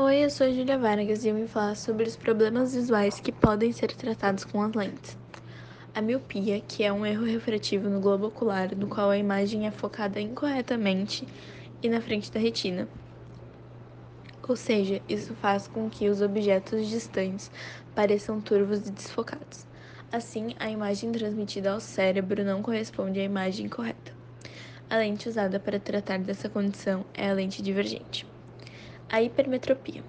Oi, eu sou a Julia Vargas e eu vim falar sobre os problemas visuais que podem ser tratados com as lentes. A miopia, que é um erro refrativo no globo ocular, no qual a imagem é focada incorretamente e na frente da retina. Ou seja, isso faz com que os objetos distantes pareçam turvos e desfocados. Assim, a imagem transmitida ao cérebro não corresponde à imagem correta. A lente usada para tratar dessa condição é a lente divergente. A hipermetropia.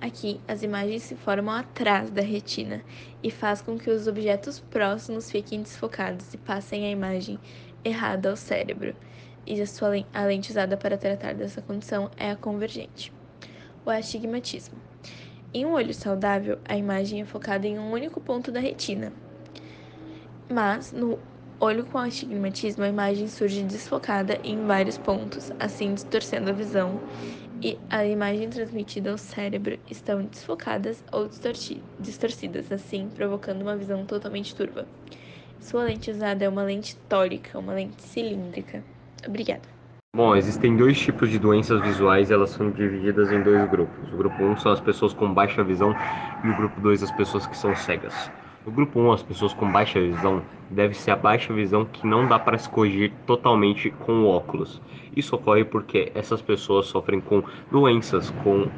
Aqui, as imagens se formam atrás da retina e faz com que os objetos próximos fiquem desfocados e passem a imagem errada ao cérebro. E a, lente usada para tratar dessa condição é a convergente. O astigmatismo. Em um olho saudável, a imagem é focada em um único ponto da retina. Mas, no olho com astigmatismo, a imagem surge desfocada em vários pontos, assim distorcendo a visão e a imagem transmitida ao cérebro estão desfocadas ou distorcidas, assim provocando uma visão totalmente turva. Sua lente usada é uma lente tórica, uma lente cilíndrica. Obrigada. Bom, existem dois tipos de doenças visuais, elas são divididas em dois grupos. O grupo 1 um são as pessoas com baixa visão e o grupo 2 as pessoas que são cegas. No grupo 1, as pessoas com baixa visão deve ser a baixa visão que não dá para se corrigir totalmente com óculos. Isso ocorre porque essas pessoas sofrem com doenças com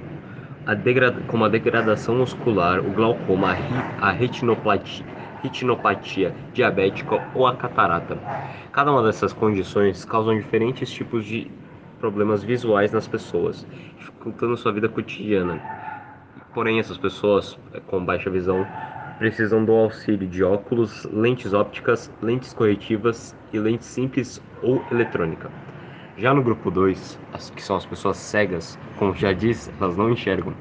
a degrada, como a degradação muscular, o glaucoma, a retinopatia, retinopatia diabética ou a catarata. Cada uma dessas condições causam diferentes tipos de problemas visuais nas pessoas, dificultando sua vida cotidiana. Porém, essas pessoas com baixa visão precisam do auxílio de óculos, lentes ópticas, lentes corretivas e lentes simples ou eletrônica. Já no grupo 2, que são as pessoas cegas, como já disse, elas não enxergam.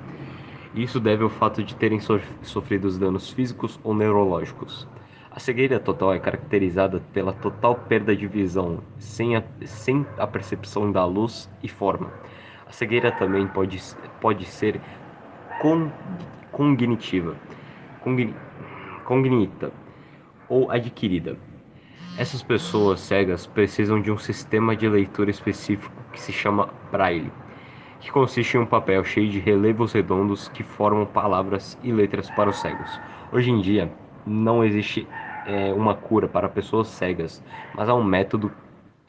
Isso deve ao fato de terem sofrido danos físicos ou neurológicos. A cegueira total é caracterizada pela total perda de visão, sem a, sem a percepção da luz e forma. A cegueira também pode, pode ser con, cognitiva cognita ou adquirida. Essas pessoas cegas precisam de um sistema de leitura específico que se chama Braille, que consiste em um papel cheio de relevos redondos que formam palavras e letras para os cegos. Hoje em dia, não existe é, uma cura para pessoas cegas, mas há um método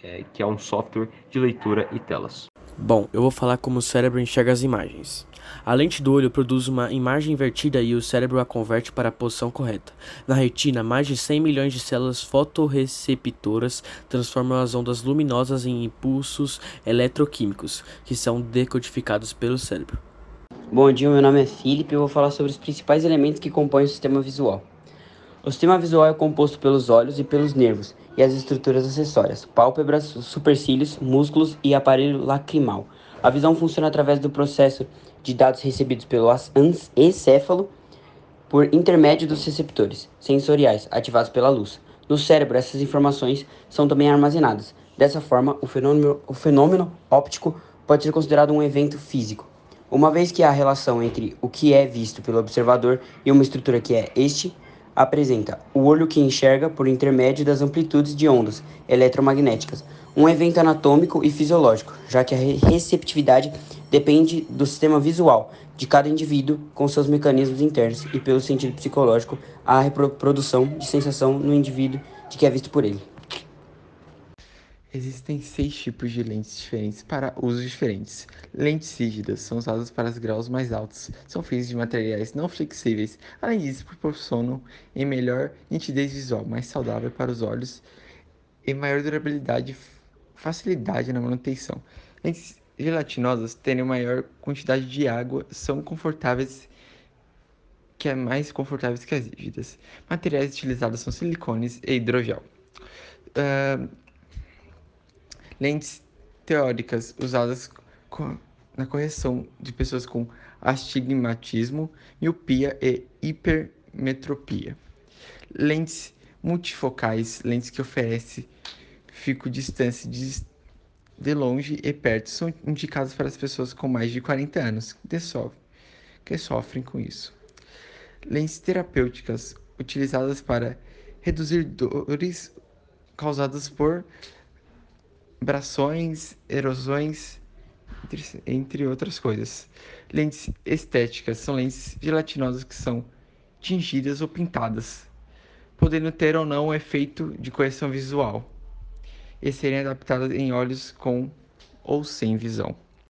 é, que é um software de leitura e telas. Bom, eu vou falar como o cérebro enxerga as imagens. A lente do olho produz uma imagem invertida e o cérebro a converte para a posição correta. Na retina, mais de 100 milhões de células fotorreceptoras transformam as ondas luminosas em impulsos eletroquímicos, que são decodificados pelo cérebro. Bom dia, meu nome é Felipe e eu vou falar sobre os principais elementos que compõem o sistema visual. O sistema visual é composto pelos olhos e pelos nervos e as estruturas acessórias, pálpebras, supercílios, músculos e aparelho lacrimal. A visão funciona através do processo de dados recebidos pelo encéfalo por intermédio dos receptores sensoriais ativados pela luz. No cérebro, essas informações são também armazenadas. Dessa forma, o fenômeno, o fenômeno óptico pode ser considerado um evento físico, uma vez que há relação entre o que é visto pelo observador e uma estrutura que é este apresenta o olho que enxerga por intermédio das amplitudes de ondas eletromagnéticas, um evento anatômico e fisiológico, já que a receptividade depende do sistema visual de cada indivíduo com seus mecanismos internos e pelo sentido psicológico a reprodução de sensação no indivíduo de que é visto por ele. Existem seis tipos de lentes diferentes para usos diferentes. Lentes rígidas são usadas para os graus mais altos, são feitas de materiais não flexíveis, além disso, proporcionam em melhor nitidez visual, mais saudável para os olhos e maior durabilidade e facilidade na manutenção. Lentes gelatinosas têm maior quantidade de água, são confortáveis que é mais confortáveis que as rígidas. Materiais utilizados são silicones e hidrogel. Uh, lentes teóricas usadas na correção de pessoas com astigmatismo, miopia e hipermetropia. Lentes multifocais, lentes que oferecem fico distância de, de longe e perto, são indicadas para as pessoas com mais de 40 anos que sofrem, que sofrem com isso. Lentes terapêuticas utilizadas para reduzir dores causadas por abrações, erosões, entre, entre outras coisas. Lentes estéticas são lentes gelatinosas que são tingidas ou pintadas, podendo ter ou não um efeito de correção visual e serem adaptadas em olhos com ou sem visão.